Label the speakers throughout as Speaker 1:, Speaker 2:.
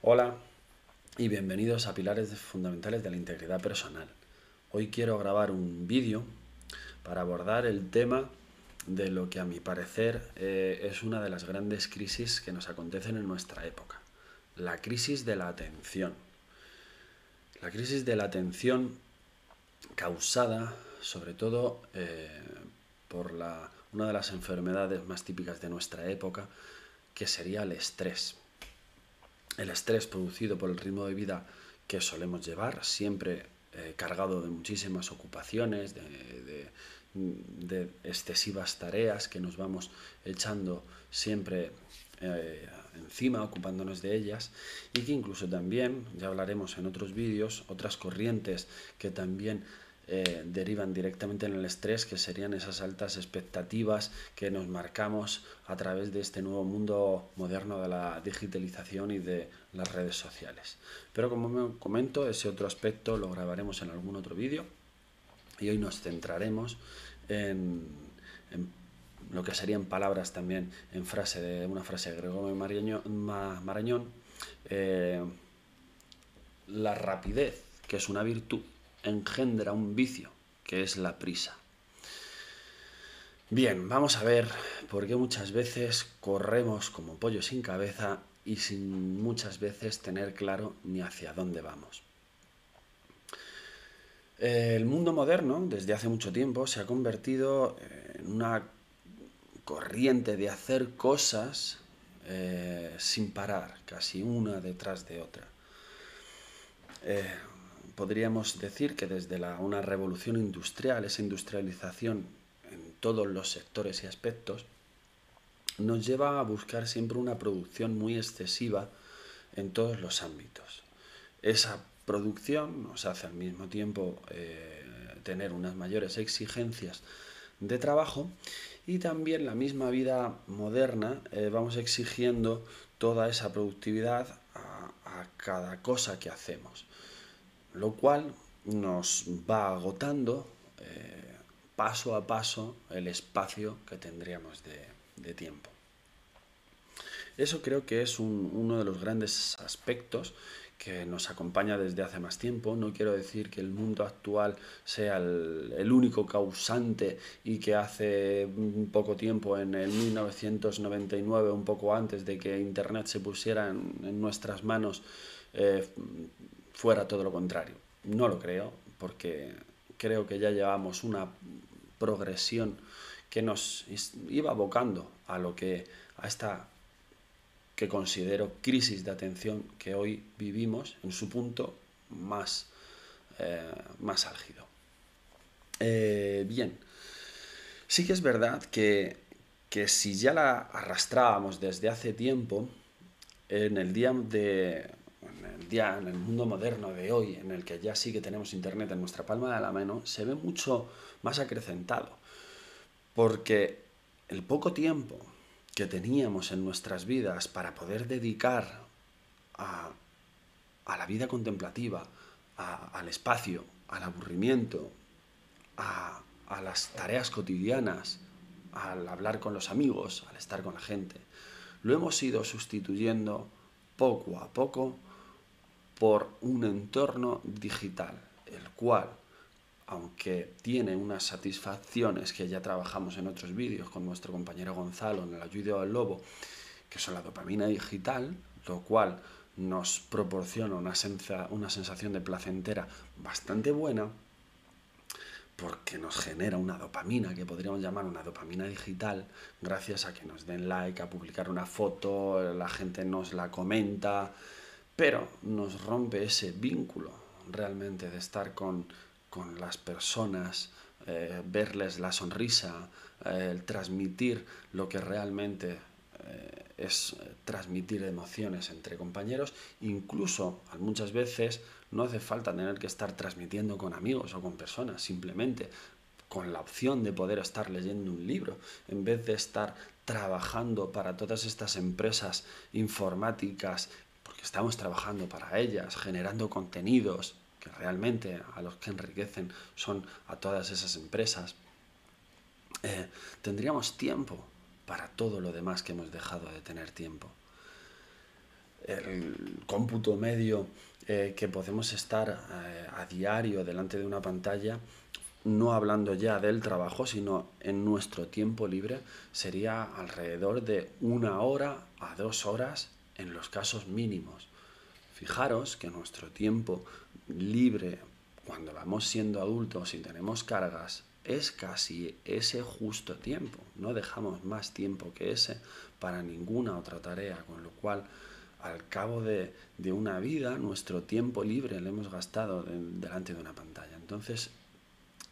Speaker 1: Hola y bienvenidos a Pilares Fundamentales de la Integridad Personal. Hoy quiero grabar un vídeo para abordar el tema de lo que a mi parecer eh, es una de las grandes crisis que nos acontecen en nuestra época, la crisis de la atención. La crisis de la atención causada sobre todo eh, por la, una de las enfermedades más típicas de nuestra época, que sería el estrés. El estrés producido por el ritmo de vida que solemos llevar, siempre eh, cargado de muchísimas ocupaciones, de, excesivas tareas que nos vamos echando siempre eh, encima, ocupándonos de ellas, y que incluso también, ya hablaremos en otros vídeos, otras corrientes que también eh, derivan directamente en el estrés, que serían esas altas expectativas que nos marcamos a través de este nuevo mundo moderno de la digitalización y de las redes sociales. Pero como me comento, ese otro aspecto lo grabaremos en algún otro vídeo y hoy nos centraremos en, lo que serían palabras también en frase de una frase de Gregorio Marañón, eh, la rapidez, que es una virtud, engendra un vicio, que es la prisa. Bien, vamos a ver por qué muchas veces corremos como pollo sin cabeza y sin muchas veces tener claro ni hacia dónde vamos. El mundo moderno, desde hace mucho tiempo, se ha convertido en una corriente de hacer cosas eh, sin parar, casi una detrás de otra. Eh, podríamos decir que desde la, una revolución industrial, esa industrialización en todos los sectores y aspectos, nos lleva a buscar siempre una producción muy excesiva en todos los ámbitos. Esa producción nos hace al mismo tiempo eh, tener unas mayores exigencias de trabajo y también la misma vida moderna eh, vamos exigiendo toda esa productividad a cada cosa que hacemos lo cual nos va agotando eh, paso a paso el espacio que tendríamos de, tiempo. Eso creo que es uno de los grandes aspectos que nos acompaña desde hace más tiempo. No quiero decir que el mundo actual sea el, único causante y que hace poco tiempo, en el 1999, un poco antes de que Internet se pusiera en, nuestras manos, eh, fuera todo lo contrario. No lo creo, porque creo que ya llevamos una progresión que nos iba abocando a lo que a esta que considero crisis de atención que hoy vivimos en su punto más, eh, más álgido. Eh, bien, sí que es verdad que, que si ya la arrastrábamos desde hace tiempo, en el día de ya en el mundo moderno de hoy, en el que ya sí que tenemos Internet en nuestra palma de la mano, se ve mucho más acrecentado. Porque el poco tiempo que teníamos en nuestras vidas para poder dedicar a, la vida contemplativa, al espacio, al aburrimiento, a las tareas cotidianas, al hablar con los amigos, al estar con la gente, lo hemos ido sustituyendo poco a poco por un entorno digital, el cual, aunque tiene unas satisfacciones que ya trabajamos en otros vídeos con nuestro compañero Gonzalo en el ayudo al lobo, que son la dopamina digital, lo cual nos proporciona una, una sensación de placentera bastante buena, porque nos genera una dopamina, que podríamos llamar una dopamina digital, gracias a que nos den like, a publicar una foto, la gente nos la comenta, pero nos rompe ese vínculo realmente de estar con, las personas, eh, verles la sonrisa, eh, el transmitir lo que realmente eh, es transmitir emociones entre compañeros, incluso muchas veces no hace falta tener que estar transmitiendo con amigos o con personas, simplemente con la opción de poder estar leyendo un libro, en vez de estar trabajando para todas estas empresas informáticas estamos trabajando para ellas, generando contenidos que realmente a los que enriquecen son a todas esas empresas, eh, tendríamos tiempo para todo lo demás que hemos dejado de tener tiempo. el cómputo medio eh, que podemos estar eh, a diario delante de una pantalla, no hablando ya del trabajo, sino en nuestro tiempo libre, sería alrededor de una hora a dos horas en los casos mínimos. Fijaros que nuestro tiempo libre, cuando vamos siendo adultos y tenemos cargas, es casi ese justo tiempo. No dejamos más tiempo que ese para ninguna otra tarea, con lo cual al cabo de, una vida nuestro tiempo libre lo hemos gastado delante de una pantalla. Entonces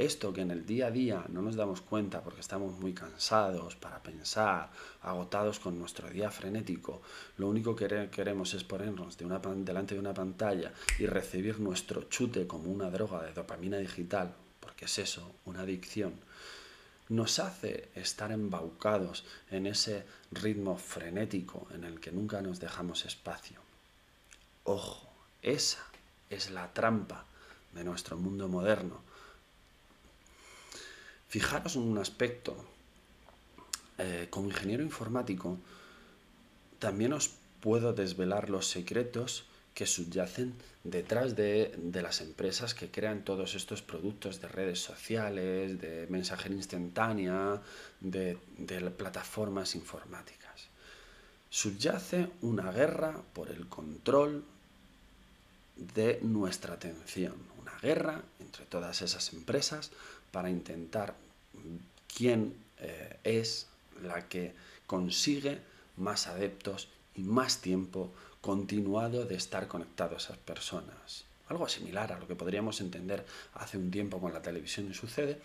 Speaker 1: esto que en el día a día no nos damos cuenta porque estamos muy cansados para pensar, agotados con nuestro día frenético, lo único que queremos es ponernos delante de una pantalla y recibir nuestro chute como una droga de dopamina digital, porque es eso, una adicción, nos hace estar embaucados en ese ritmo frenético en el que nunca nos dejamos espacio. Ojo, esa es la trampa de nuestro mundo moderno Fijaros en un aspecto. Eh, como ingeniero informático, también os puedo desvelar los secretos que subyacen detrás de, las empresas que crean todos estos productos de redes sociales, de mensajería instantánea, de, de plataformas informáticas. Subyace una guerra por el control de nuestra atención, una guerra entre todas esas empresas para intentar quién eh, es la que consigue más adeptos y más tiempo continuado de estar conectado a esas personas. Algo similar a lo que podríamos entender hace un tiempo con la televisión y sucede,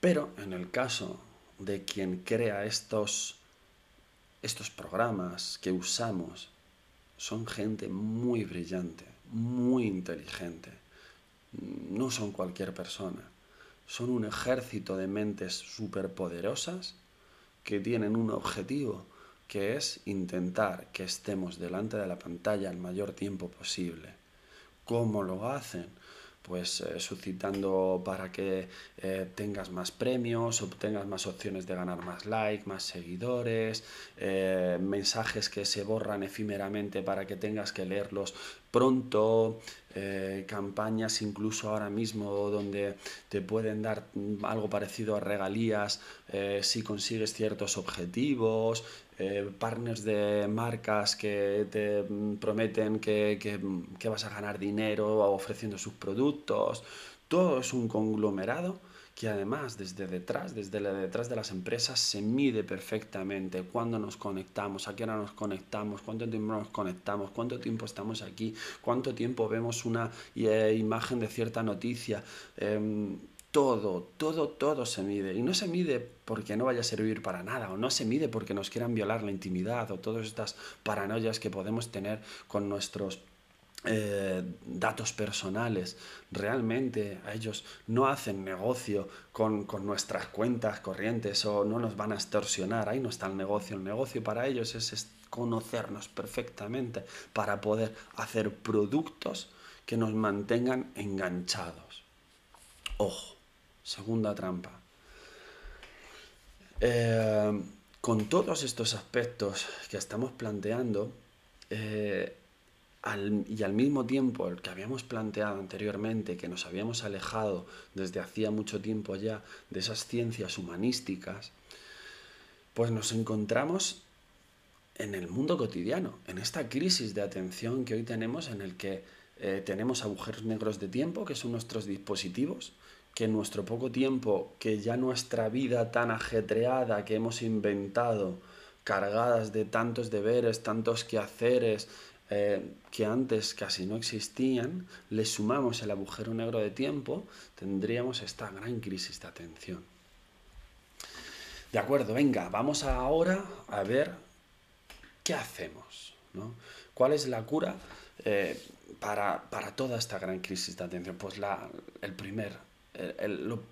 Speaker 1: pero en el caso de quien crea estos, estos programas que usamos, son gente muy brillante, muy inteligente, no son cualquier persona son un ejército de mentes superpoderosas que tienen un objetivo que es intentar que estemos delante de la pantalla el mayor tiempo posible. ¿Cómo lo hacen? Pues eh, suscitando para que eh, tengas más premios, obtengas más opciones de ganar más likes, más seguidores, eh, mensajes que se borran efímeramente para que tengas que leerlos pronto, campañas incluso ahora mismo donde te pueden dar algo parecido a regalías si consigues ciertos objetivos, eh, partners de marcas que te prometen que, que, vas a ganar dinero ofreciendo sus productos. Todo es un conglomerado que además desde detrás, desde detrás de las empresas se mide perfectamente cuándo nos conectamos, a qué hora nos conectamos, cuánto tiempo nos conectamos, cuánto tiempo estamos aquí, cuánto tiempo vemos una eh, imagen de cierta noticia. Em, todo, todo, todo se mide. Y no se mide porque no vaya a servir para nada, o no se mide porque nos quieran violar la intimidad, o todas estas paranoias que podemos tener con nuestros eh, datos personales. Realmente a ellos no hacen negocio con, con, nuestras cuentas corrientes o no nos van a extorsionar. Ahí no está el negocio. El negocio para ellos es conocernos perfectamente para poder hacer productos que nos mantengan enganchados. Ojo Segunda trampa. Eh, con todos estos aspectos que estamos planteando, eh, y al mismo tiempo el que habíamos planteado anteriormente, que nos habíamos alejado desde hacía mucho tiempo ya de esas ciencias humanísticas, pues nos encontramos en el mundo cotidiano, en esta crisis de atención que hoy tenemos en el que eh, tenemos agujeros negros de tiempo, que son nuestros dispositivos, que en nuestro poco tiempo, que ya nuestra vida tan ajetreada que hemos inventado, cargadas de tantos deberes, tantos quehaceres, eh, que antes casi no existían, le sumamos el agujero negro de tiempo, tendríamos esta gran crisis de atención. De acuerdo, venga, vamos ahora a ver qué hacemos, ¿no? ¿Cuál es la cura eh, para, para, toda esta gran crisis de atención? Pues la, el primer lo,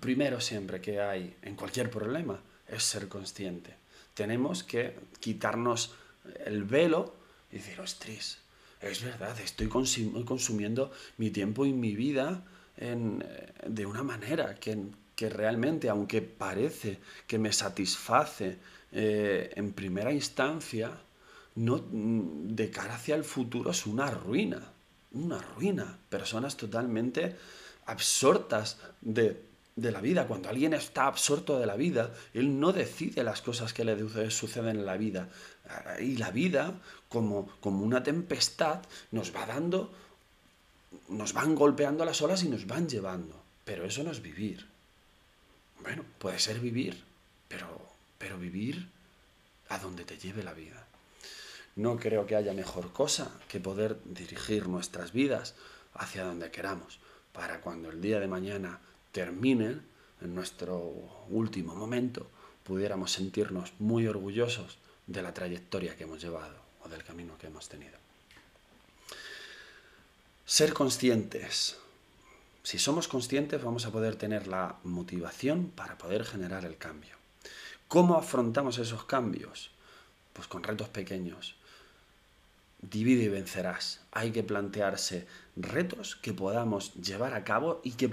Speaker 1: primero siempre que hay en cualquier problema es ser consciente. Tenemos que quitarnos el velo y decir, ostras, es verdad, estoy consumiendo mi tiempo y mi vida de una manera que, realmente, aunque parece que me satisface eh, en primera instancia, no, mm, de cara hacia el futuro es una ruina, una ruina. Personas totalmente absortas de, de la vida. Cuando alguien está absorto de la vida, él no decide las cosas que le suceden en la vida. Y la vida, como, como una tempestad, nos va dando, nos van golpeando las olas y nos van llevando. Pero eso no es vivir. Bueno, puede ser vivir, pero, pero vivir a donde te lleve la vida. No creo que haya mejor cosa que poder dirigir nuestras vidas hacia donde queramos, para cuando el día de mañana termine, en nuestro último momento, pudiéramos sentirnos muy orgullosos de la trayectoria que hemos llevado o del camino que hemos tenido. Ser conscientes. Si somos conscientes vamos a poder tener la motivación para poder generar el cambio. ¿Cómo afrontamos esos cambios? Pues con retos pequeños. Divide y vencerás. Hay que plantearse retos que podamos llevar a cabo y que,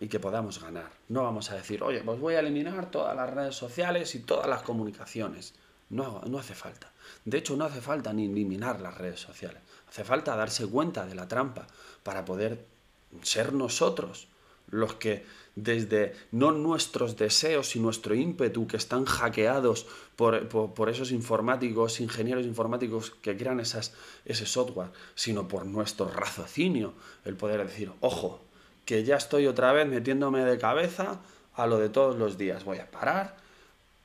Speaker 1: y que podamos ganar. No vamos a decir, oye, pues voy a eliminar todas las redes sociales y todas las comunicaciones. No, no hace falta. De hecho, no hace falta ni eliminar las redes sociales. Hace falta darse cuenta de la trampa para poder ser nosotros los que desde no nuestros deseos y nuestro ímpetu que están hackeados por, por, esos informáticos, ingenieros informáticos que crean esas, ese software, sino por nuestro raciocinio, el poder decir, ojo, que ya estoy otra vez metiéndome de cabeza a lo de todos los días, voy a parar,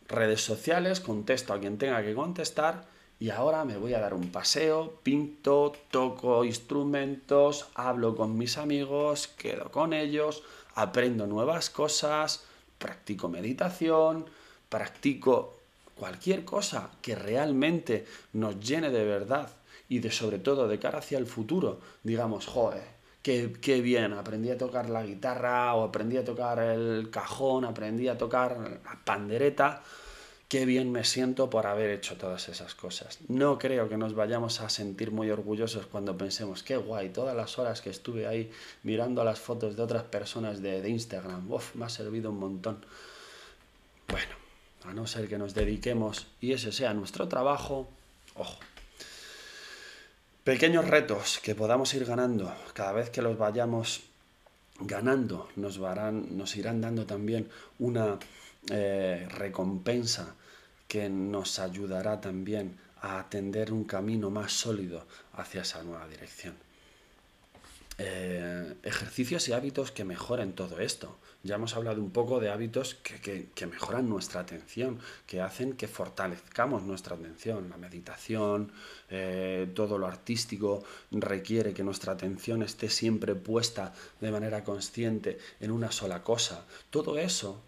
Speaker 1: redes sociales, contesto a quien tenga que contestar y ahora me voy a dar un paseo, pinto, toco instrumentos, hablo con mis amigos, quedo con ellos, aprendo nuevas cosas, practico meditación, practico cualquier cosa que realmente nos llene de verdad y de sobre todo de cara hacia el futuro, digamos, joder, qué, qué bien, aprendí a tocar la guitarra o aprendí a tocar el cajón, aprendí a tocar la pandereta, qué bien me siento por haber hecho todas esas cosas. No creo que nos vayamos a sentir muy orgullosos cuando pensemos, qué guay, todas las horas que estuve ahí mirando las fotos de otras personas de, Instagram, uf, me ha servido un montón. Bueno, a no ser que nos dediquemos y ese sea nuestro trabajo, ojo. Pequeños retos que podamos ir ganando, cada vez que los vayamos ganando, nos, nos irán dando también una eh, recompensa que nos ayudará también a atender un camino más sólido hacia esa nueva dirección. Eh, ejercicios y hábitos que mejoren todo esto. Ya hemos hablado un poco de hábitos que, mejoran nuestra atención, que hacen que fortalezcamos nuestra atención. La meditación, eh, todo lo artístico requiere que nuestra atención esté siempre puesta de manera consciente en una sola cosa. Todo eso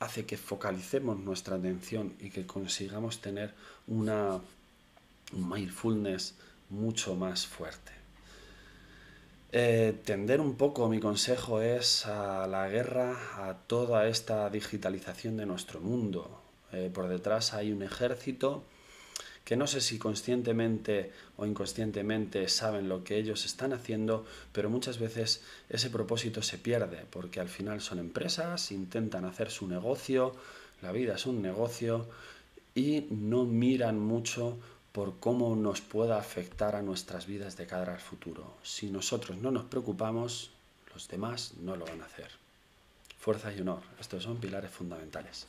Speaker 1: hace que focalicemos nuestra atención y que consigamos tener una mindfulness mucho más fuerte. Eh, tender un poco, mi consejo es a la guerra, a toda esta digitalización de nuestro mundo. Eh, por detrás hay un ejército que no sé si conscientemente o inconscientemente saben lo que ellos están haciendo, pero muchas veces ese propósito se pierde, porque al final son empresas, intentan hacer su negocio, la vida es un negocio, y no miran mucho por cómo nos pueda afectar a nuestras vidas de cara al futuro. Si nosotros no nos preocupamos, los demás no lo van a hacer. Fuerza y honor, estos son pilares fundamentales.